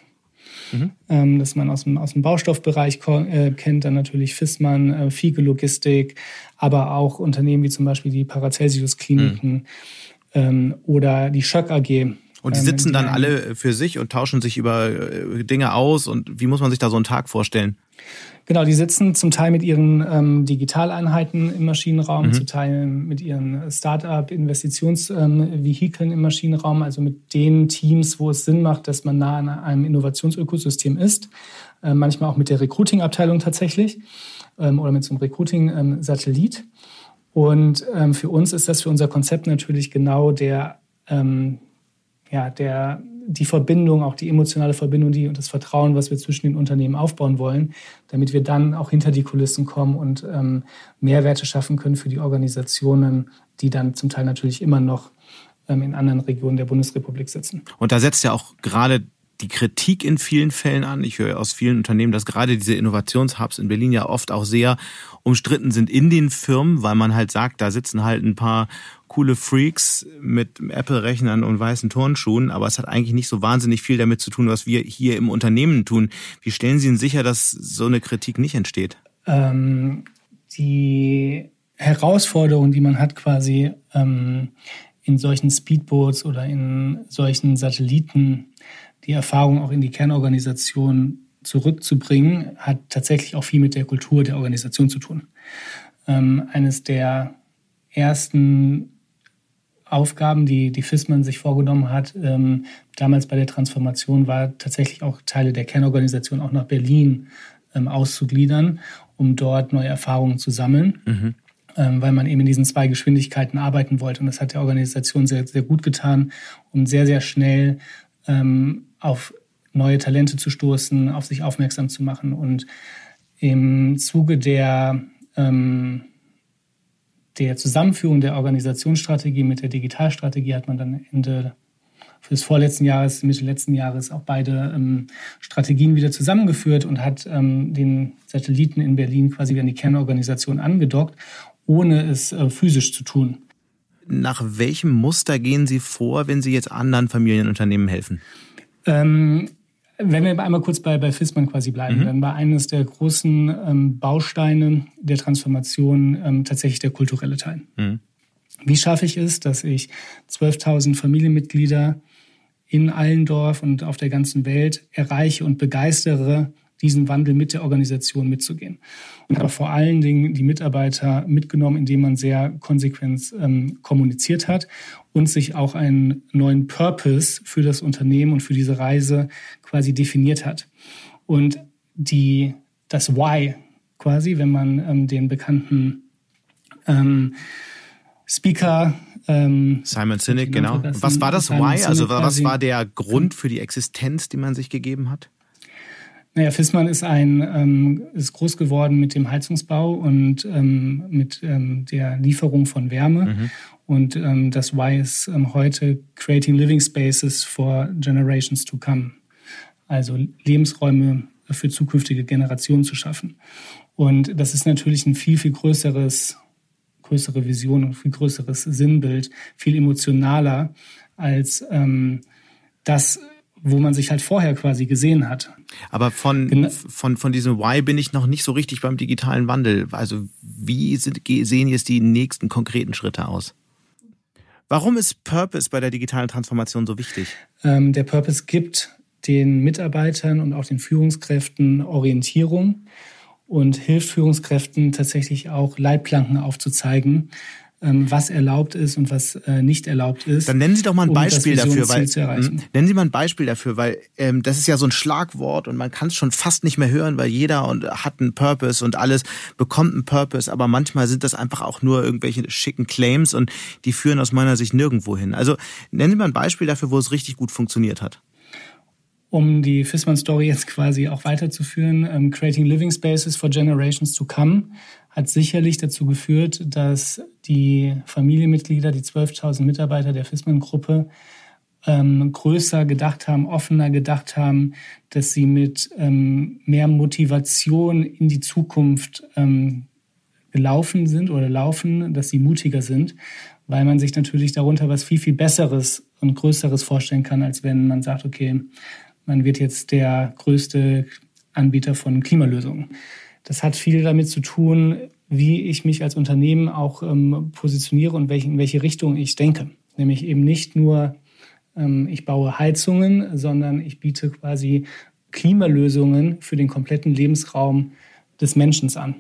mhm. ähm, das man aus dem, aus dem Baustoffbereich äh, kennt. Dann natürlich Fissmann, äh, Fiege Logistik, aber auch Unternehmen wie zum Beispiel die Paracelsius Kliniken mhm. ähm, oder die Schöck AG. Und die ähm, sitzen dann alle für sich und tauschen sich über äh, Dinge aus. Und wie muss man sich da so einen Tag vorstellen? Genau, die sitzen zum Teil mit ihren ähm, Digitaleinheiten im Maschinenraum, mhm. zum Teil mit ihren Start-up-Investitionsvehikeln ähm, im Maschinenraum, also mit den Teams, wo es Sinn macht, dass man nah an einem Innovationsökosystem ist. Äh, manchmal auch mit der Recruiting-Abteilung tatsächlich ähm, oder mit so einem Recruiting-Satellit. Und ähm, für uns ist das für unser Konzept natürlich genau der ähm, ja, der die Verbindung, auch die emotionale Verbindung, die und das Vertrauen, was wir zwischen den Unternehmen aufbauen wollen, damit wir dann auch hinter die Kulissen kommen und ähm, Mehrwerte schaffen können für die Organisationen, die dann zum Teil natürlich immer noch ähm, in anderen Regionen der Bundesrepublik sitzen. Und da setzt ja auch gerade die Kritik in vielen Fällen an. Ich höre aus vielen Unternehmen, dass gerade diese Innovationshubs in Berlin ja oft auch sehr umstritten sind in den Firmen, weil man halt sagt, da sitzen halt ein paar coole Freaks mit Apple-Rechnern und weißen Turnschuhen, aber es hat eigentlich nicht so wahnsinnig viel damit zu tun, was wir hier im Unternehmen tun. Wie stellen Sie denn sicher, dass so eine Kritik nicht entsteht? Ähm, die Herausforderung, die man hat quasi ähm, in solchen Speedboats oder in solchen Satelliten, die Erfahrung auch in die Kernorganisation zurückzubringen, hat tatsächlich auch viel mit der Kultur der Organisation zu tun. Ähm, eines der ersten Aufgaben, die die FISMAN sich vorgenommen hat, ähm, damals bei der Transformation, war tatsächlich auch Teile der Kernorganisation auch nach Berlin ähm, auszugliedern, um dort neue Erfahrungen zu sammeln. Mhm. Ähm, weil man eben in diesen zwei Geschwindigkeiten arbeiten wollte. Und das hat der Organisation sehr, sehr gut getan, um sehr, sehr schnell ähm, auf neue Talente zu stoßen, auf sich aufmerksam zu machen. Und im Zuge der, ähm, der Zusammenführung der Organisationsstrategie mit der Digitalstrategie hat man dann Ende des vorletzten Jahres, Mitte letzten Jahres auch beide ähm, Strategien wieder zusammengeführt und hat ähm, den Satelliten in Berlin quasi an die Kernorganisation angedockt, ohne es äh, physisch zu tun. Nach welchem Muster gehen Sie vor, wenn Sie jetzt anderen Familienunternehmen helfen? Ähm, wenn wir einmal kurz bei, bei FISMAN quasi bleiben, mhm. dann war eines der großen ähm, Bausteine der Transformation ähm, tatsächlich der kulturelle Teil. Mhm. Wie schaffe ich es, dass ich 12.000 Familienmitglieder in Allendorf und auf der ganzen Welt erreiche und begeistere, diesen Wandel mit der Organisation mitzugehen. Und aber vor allen Dingen die Mitarbeiter mitgenommen, indem man sehr konsequent ähm, kommuniziert hat und sich auch einen neuen Purpose für das Unternehmen und für diese Reise quasi definiert hat. Und die, das Why quasi, wenn man ähm, den bekannten ähm, Speaker ähm, Simon Sinek, genau. Was war das Simon Why? Also was war der Grund für die Existenz, die man sich gegeben hat? Naja, Fissmann ist ein ähm, ist groß geworden mit dem Heizungsbau und ähm, mit ähm, der Lieferung von Wärme. Mhm. Und ähm, das Y ist ähm, heute Creating Living Spaces for Generations to Come. Also Lebensräume für zukünftige Generationen zu schaffen. Und das ist natürlich ein viel, viel größeres, größere Vision und viel größeres Sinnbild, viel emotionaler als ähm, das wo man sich halt vorher quasi gesehen hat. Aber von, genau. von, von diesem Why bin ich noch nicht so richtig beim digitalen Wandel. Also wie sind, sehen jetzt die nächsten konkreten Schritte aus? Warum ist Purpose bei der digitalen Transformation so wichtig? Ähm, der Purpose gibt den Mitarbeitern und auch den Führungskräften Orientierung und hilft Führungskräften tatsächlich auch Leitplanken aufzuzeigen, was erlaubt ist und was äh, nicht erlaubt ist. Dann nennen Sie doch mal ein um Beispiel dafür, weil hm, nennen Sie mal ein Beispiel dafür, weil ähm, das ist ja so ein Schlagwort und man kann es schon fast nicht mehr hören, weil jeder und hat einen Purpose und alles bekommt einen Purpose, aber manchmal sind das einfach auch nur irgendwelche schicken Claims und die führen aus meiner Sicht nirgendwo hin. Also nennen Sie mal ein Beispiel dafür, wo es richtig gut funktioniert hat um die Fissmann-Story jetzt quasi auch weiterzuführen, ähm, Creating Living Spaces for Generations to Come hat sicherlich dazu geführt, dass die Familienmitglieder, die 12.000 Mitarbeiter der Fissmann-Gruppe, ähm, größer gedacht haben, offener gedacht haben, dass sie mit ähm, mehr Motivation in die Zukunft ähm, gelaufen sind oder laufen, dass sie mutiger sind, weil man sich natürlich darunter was viel, viel Besseres und Größeres vorstellen kann, als wenn man sagt, okay, man wird jetzt der größte Anbieter von Klimalösungen. Das hat viel damit zu tun, wie ich mich als Unternehmen auch ähm, positioniere und welch, in welche Richtung ich denke. Nämlich eben nicht nur, ähm, ich baue Heizungen, sondern ich biete quasi Klimalösungen für den kompletten Lebensraum des Menschen an.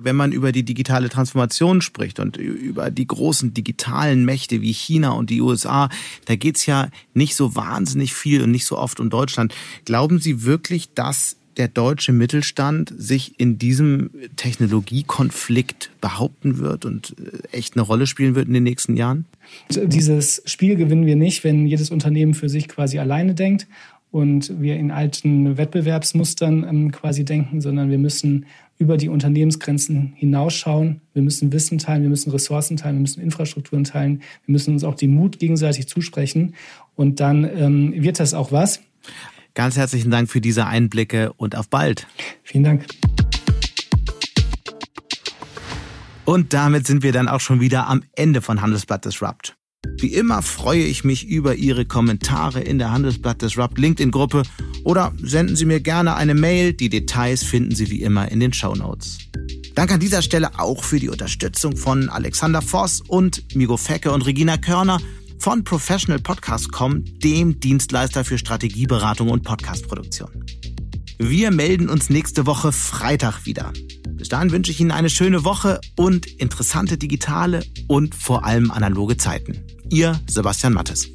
Wenn man über die digitale Transformation spricht und über die großen digitalen Mächte wie China und die USA, da geht's ja nicht so wahnsinnig viel und nicht so oft um Deutschland. Glauben Sie wirklich, dass der deutsche Mittelstand sich in diesem Technologiekonflikt behaupten wird und äh, echt eine Rolle spielen wird in den nächsten Jahren? Dieses Spiel gewinnen wir nicht, wenn jedes Unternehmen für sich quasi alleine denkt und wir in alten Wettbewerbsmustern ähm, quasi denken, sondern wir müssen über die Unternehmensgrenzen hinausschauen. Wir müssen Wissen teilen, wir müssen Ressourcen teilen, wir müssen Infrastrukturen teilen, wir müssen uns auch den Mut gegenseitig zusprechen und dann ähm, wird das auch was. Ganz herzlichen Dank für diese Einblicke und auf bald. Vielen Dank. Und damit sind wir dann auch schon wieder am Ende von Handelsblatt Disrupt. Wie immer freue ich mich über Ihre Kommentare in der Handelsblatt Disrupt LinkedIn-Gruppe oder senden Sie mir gerne eine Mail. Die Details finden Sie wie immer in den Show Notes. Danke an dieser Stelle auch für die Unterstützung von Alexander Voss und Migo Fecke und Regina Körner von Professional Podcast.com, dem Dienstleister für Strategieberatung und Podcastproduktion. Wir melden uns nächste Woche Freitag wieder. Bis dahin wünsche ich Ihnen eine schöne Woche und interessante digitale und vor allem analoge Zeiten. Ihr Sebastian Mattes.